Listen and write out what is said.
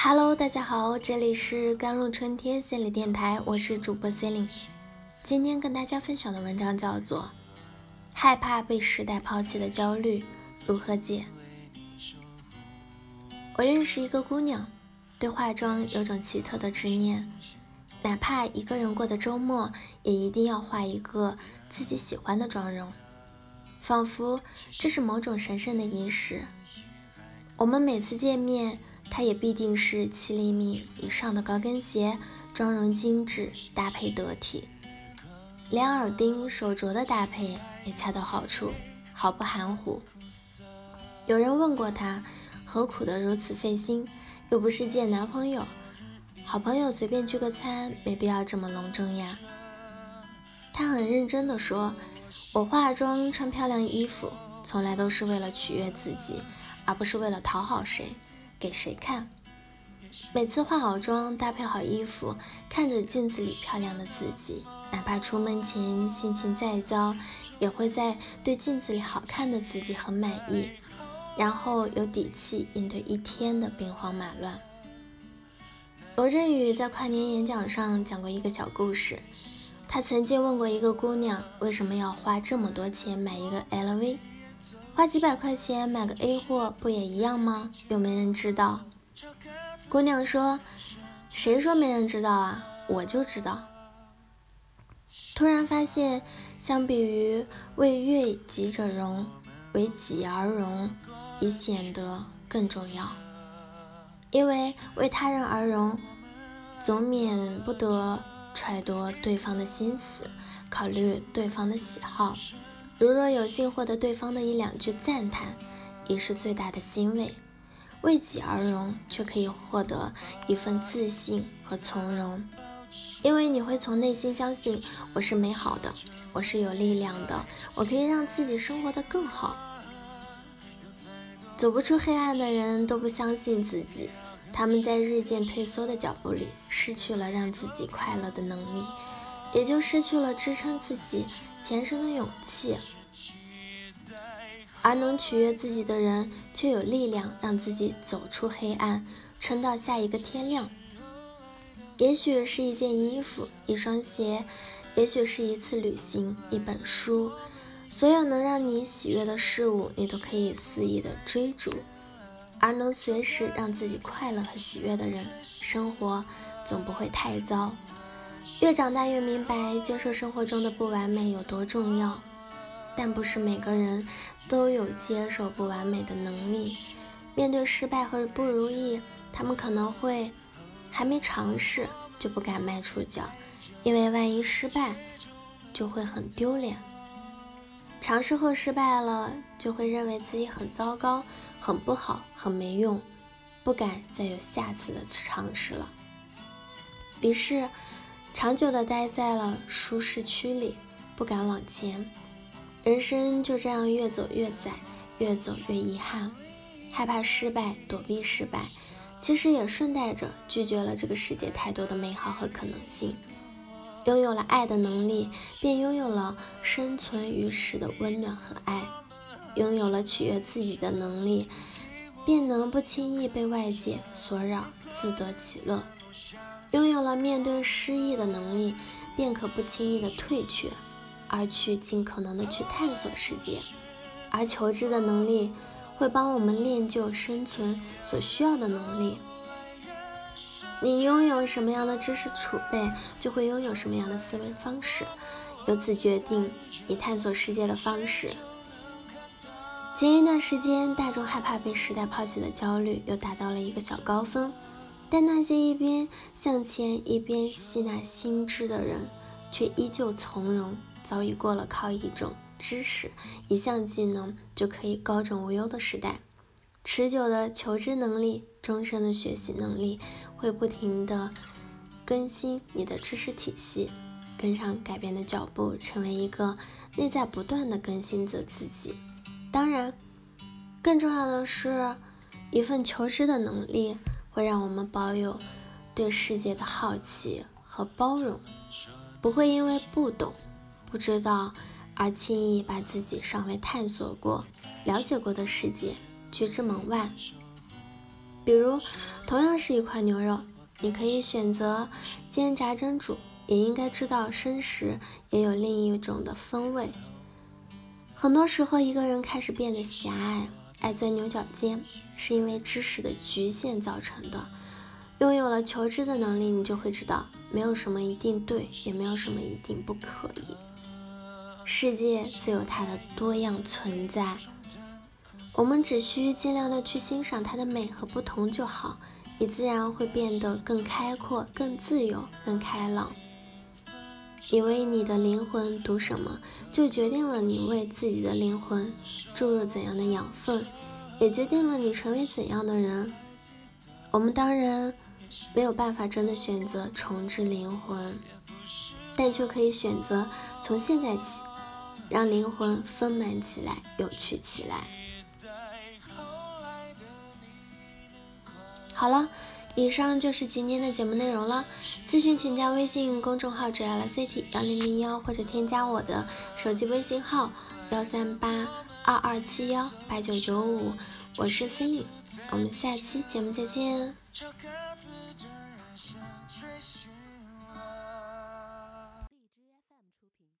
Hello，大家好，这里是甘露春天心理电台，我是主播 c e l i n e 今天跟大家分享的文章叫做《害怕被时代抛弃的焦虑如何解》。我认识一个姑娘，对化妆有种奇特的执念，哪怕一个人过的周末，也一定要画一个自己喜欢的妆容，仿佛这是某种神圣的仪式。我们每次见面。她也必定是七厘米以上的高跟鞋，妆容精致，搭配得体，连耳钉、手镯的搭配也恰到好处，毫不含糊。有人问过她，何苦的如此费心？又不是见男朋友，好朋友随便聚个餐，没必要这么隆重呀。她很认真地说：“我化妆、穿漂亮衣服，从来都是为了取悦自己，而不是为了讨好谁。”给谁看？每次化好妆、搭配好衣服，看着镜子里漂亮的自己，哪怕出门前心情再糟，也会在对镜子里好看的自己很满意，然后有底气应对一天的兵荒马乱。罗振宇在跨年演讲上讲过一个小故事，他曾经问过一个姑娘，为什么要花这么多钱买一个 LV？花几百块钱买个 A 货不也一样吗？又没人知道。姑娘说：“谁说没人知道啊？我就知道。”突然发现，相比于为悦己者容，为己而容，已显得更重要。因为为他人而容，总免不得揣度对方的心思，考虑对方的喜好。如若有幸获得对方的一两句赞叹，已是最大的欣慰；为己而容，却可以获得一份自信和从容。因为你会从内心相信，我是美好的，我是有力量的，我可以让自己生活的更好。走不出黑暗的人都不相信自己，他们在日渐退缩的脚步里，失去了让自己快乐的能力。也就失去了支撑自己前程的勇气，而能取悦自己的人，却有力量让自己走出黑暗，撑到下一个天亮。也许是一件衣服，一双鞋，也许是一次旅行，一本书，所有能让你喜悦的事物，你都可以肆意的追逐。而能随时让自己快乐和喜悦的人，生活总不会太糟。越长大越明白，接受生活中的不完美有多重要，但不是每个人都有接受不完美的能力。面对失败和不如意，他们可能会还没尝试就不敢迈出脚，因为万一失败就会很丢脸。尝试后失败了，就会认为自己很糟糕、很不好、很没用，不敢再有下次的尝试了。于是。长久的待在了舒适区里，不敢往前，人生就这样越走越窄，越走越遗憾。害怕失败，躲避失败，其实也顺带着拒绝了这个世界太多的美好和可能性。拥有了爱的能力，便拥有了生存于世的温暖和爱；拥有了取悦自己的能力，便能不轻易被外界所扰，自得其乐。拥有了面对失意的能力，便可不轻易的退却，而去尽可能的去探索世界。而求知的能力会帮我们练就生存所需要的能力。你拥有什么样的知识储备，就会拥有什么样的思维方式，由此决定你探索世界的方式。前一段时间，大众害怕被时代抛弃的焦虑又达到了一个小高峰。但那些一边向前一边吸纳新知的人，却依旧从容，早已过了靠一种知识、一项技能就可以高枕无忧的时代。持久的求知能力、终身的学习能力，会不停的更新你的知识体系，跟上改变的脚步，成为一个内在不断的更新着自己。当然，更重要的是一份求知的能力。会让我们保有对世界的好奇和包容，不会因为不懂、不知道而轻易把自己尚未探索过、了解过的世界拒之门外。比如，同样是一块牛肉，你可以选择煎、炸、蒸、煮，也应该知道生食也有另一种的风味。很多时候，一个人开始变得狭隘，爱钻牛角尖，是因为知识的局限造成的。拥有了求知的能力，你就会知道，没有什么一定对，也没有什么一定不可以。世界自有它的多样存在，我们只需尽量的去欣赏它的美和不同就好，你自然会变得更开阔、更自由、更开朗。你为你的灵魂读什么，就决定了你为自己的灵魂注入怎样的养分，也决定了你成为怎样的人。我们当然。没有办法真的选择重置灵魂，但却可以选择从现在起让灵魂丰满起来、有趣起来。好了，以上就是今天的节目内容了。咨询请加微信公众号 “jlcity 幺零零幺”或者添加我的手机微信号幺三八二二七幺八九九五。我是 Cindy，我们下期节目再见。